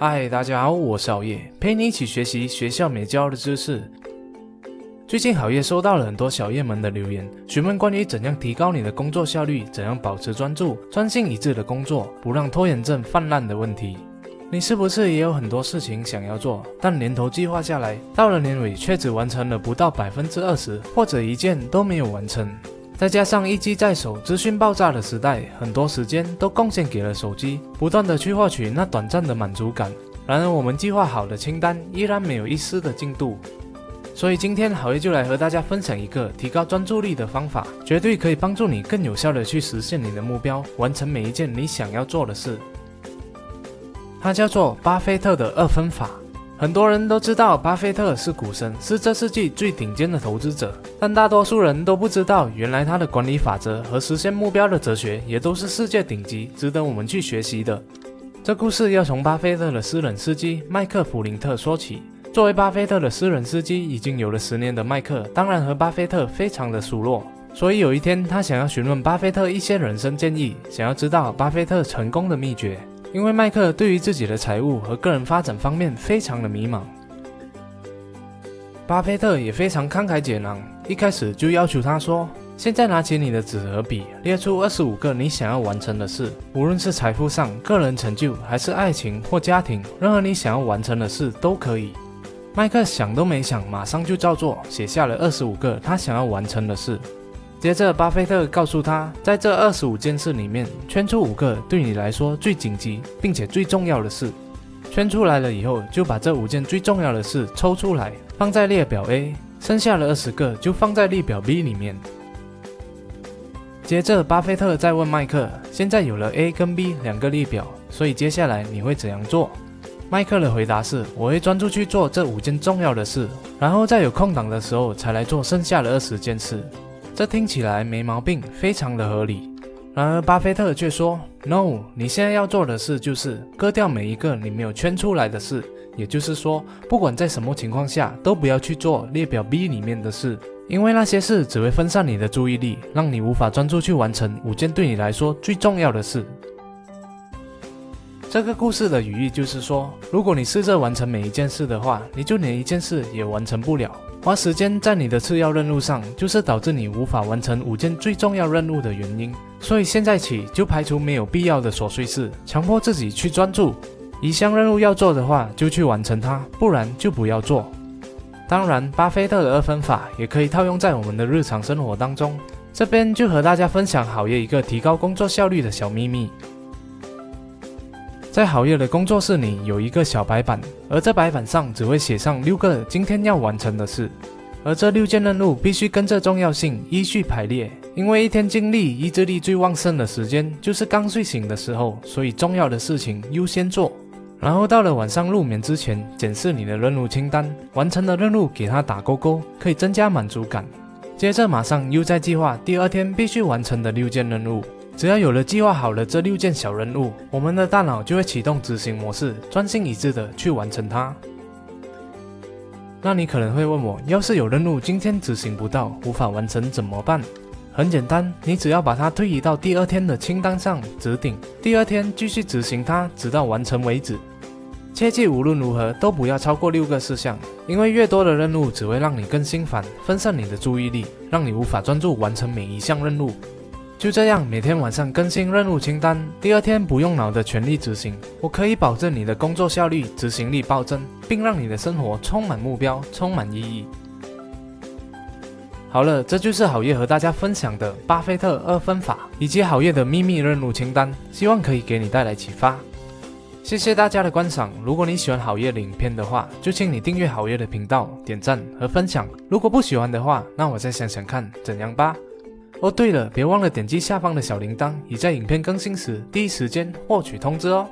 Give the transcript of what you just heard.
嗨，大家好，我是熬夜，陪你一起学习学校没教的知识。最近好夜收到了很多小夜们的留言，询问关于怎样提高你的工作效率，怎样保持专注、专心一致的工作，不让拖延症泛滥的问题。你是不是也有很多事情想要做，但年头计划下来，到了年尾却只完成了不到百分之二十，或者一件都没有完成？再加上一机在手、资讯爆炸的时代，很多时间都贡献给了手机，不断的去获取那短暂的满足感。然而，我们计划好的清单依然没有一丝的进度。所以今天好业就来和大家分享一个提高专注力的方法，绝对可以帮助你更有效的去实现你的目标，完成每一件你想要做的事。它叫做巴菲特的二分法。很多人都知道巴菲特是股神，是这世纪最顶尖的投资者，但大多数人都不知道，原来他的管理法则和实现目标的哲学也都是世界顶级，值得我们去学习的。这故事要从巴菲特的私人司机麦克弗林特说起。作为巴菲特的私人司机，已经有了十年的麦克，当然和巴菲特非常的熟络。所以有一天，他想要询问巴菲特一些人生建议，想要知道巴菲特成功的秘诀。因为麦克对于自己的财务和个人发展方面非常的迷茫，巴菲特也非常慷慨解囊，一开始就要求他说：“现在拿起你的纸和笔，列出二十五个你想要完成的事，无论是财富上、个人成就，还是爱情或家庭，任何你想要完成的事都可以。”麦克想都没想，马上就照做，写下了二十五个他想要完成的事。接着，巴菲特告诉他，在这二十五件事里面，圈出五个对你来说最紧急并且最重要的事。圈出来了以后，就把这五件最重要的事抽出来，放在列表 A，剩下的二十个就放在列表 B 里面。接着，巴菲特再问麦克：“现在有了 A 跟 B 两个列表，所以接下来你会怎样做？”麦克的回答是：“我会专注去做这五件重要的事，然后在有空档的时候才来做剩下的二十件事。”这听起来没毛病，非常的合理。然而，巴菲特却说：“No，你现在要做的事就是割掉每一个你没有圈出来的事。也就是说，不管在什么情况下，都不要去做列表 B 里面的事，因为那些事只会分散你的注意力，让你无法专注去完成五件对你来说最重要的事。”这个故事的语义就是说，如果你试着完成每一件事的话，你就连一件事也完成不了。花时间在你的次要任务上，就是导致你无法完成五件最重要任务的原因。所以现在起就排除没有必要的琐碎事，强迫自己去专注。一项任务要做的话，就去完成它，不然就不要做。当然，巴菲特的二分法也可以套用在我们的日常生活当中。这边就和大家分享好业一个提高工作效率的小秘密。在好业的工作室里有一个小白板，而这白板上只会写上六个今天要完成的事，而这六件任务必须跟着重要性依序排列。因为一天精力、意志力最旺盛的时间就是刚睡醒的时候，所以重要的事情优先做。然后到了晚上入眠之前，检视你的任务清单，完成的任务给它打勾勾，可以增加满足感。接着马上又在计划第二天必须完成的六件任务。只要有了计划好了这六件小任务，我们的大脑就会启动执行模式，专心一致的去完成它。那你可能会问我，要是有任务今天执行不到，无法完成怎么办？很简单，你只要把它推移到第二天的清单上，指定第二天继续执行它，直到完成为止。切记无论如何都不要超过六个事项，因为越多的任务只会让你更心烦，分散你的注意力，让你无法专注完成每一项任务。就这样，每天晚上更新任务清单，第二天不用脑的全力执行。我可以保证你的工作效率、执行力暴增，并让你的生活充满目标、充满意义。好了，这就是好业和大家分享的巴菲特二分法以及好业的秘密任务清单，希望可以给你带来启发。谢谢大家的观赏。如果你喜欢好业的影片的话，就请你订阅好业的频道、点赞和分享。如果不喜欢的话，那我再想想看怎样吧。哦，对了，别忘了点击下方的小铃铛，以在影片更新时第一时间获取通知哦。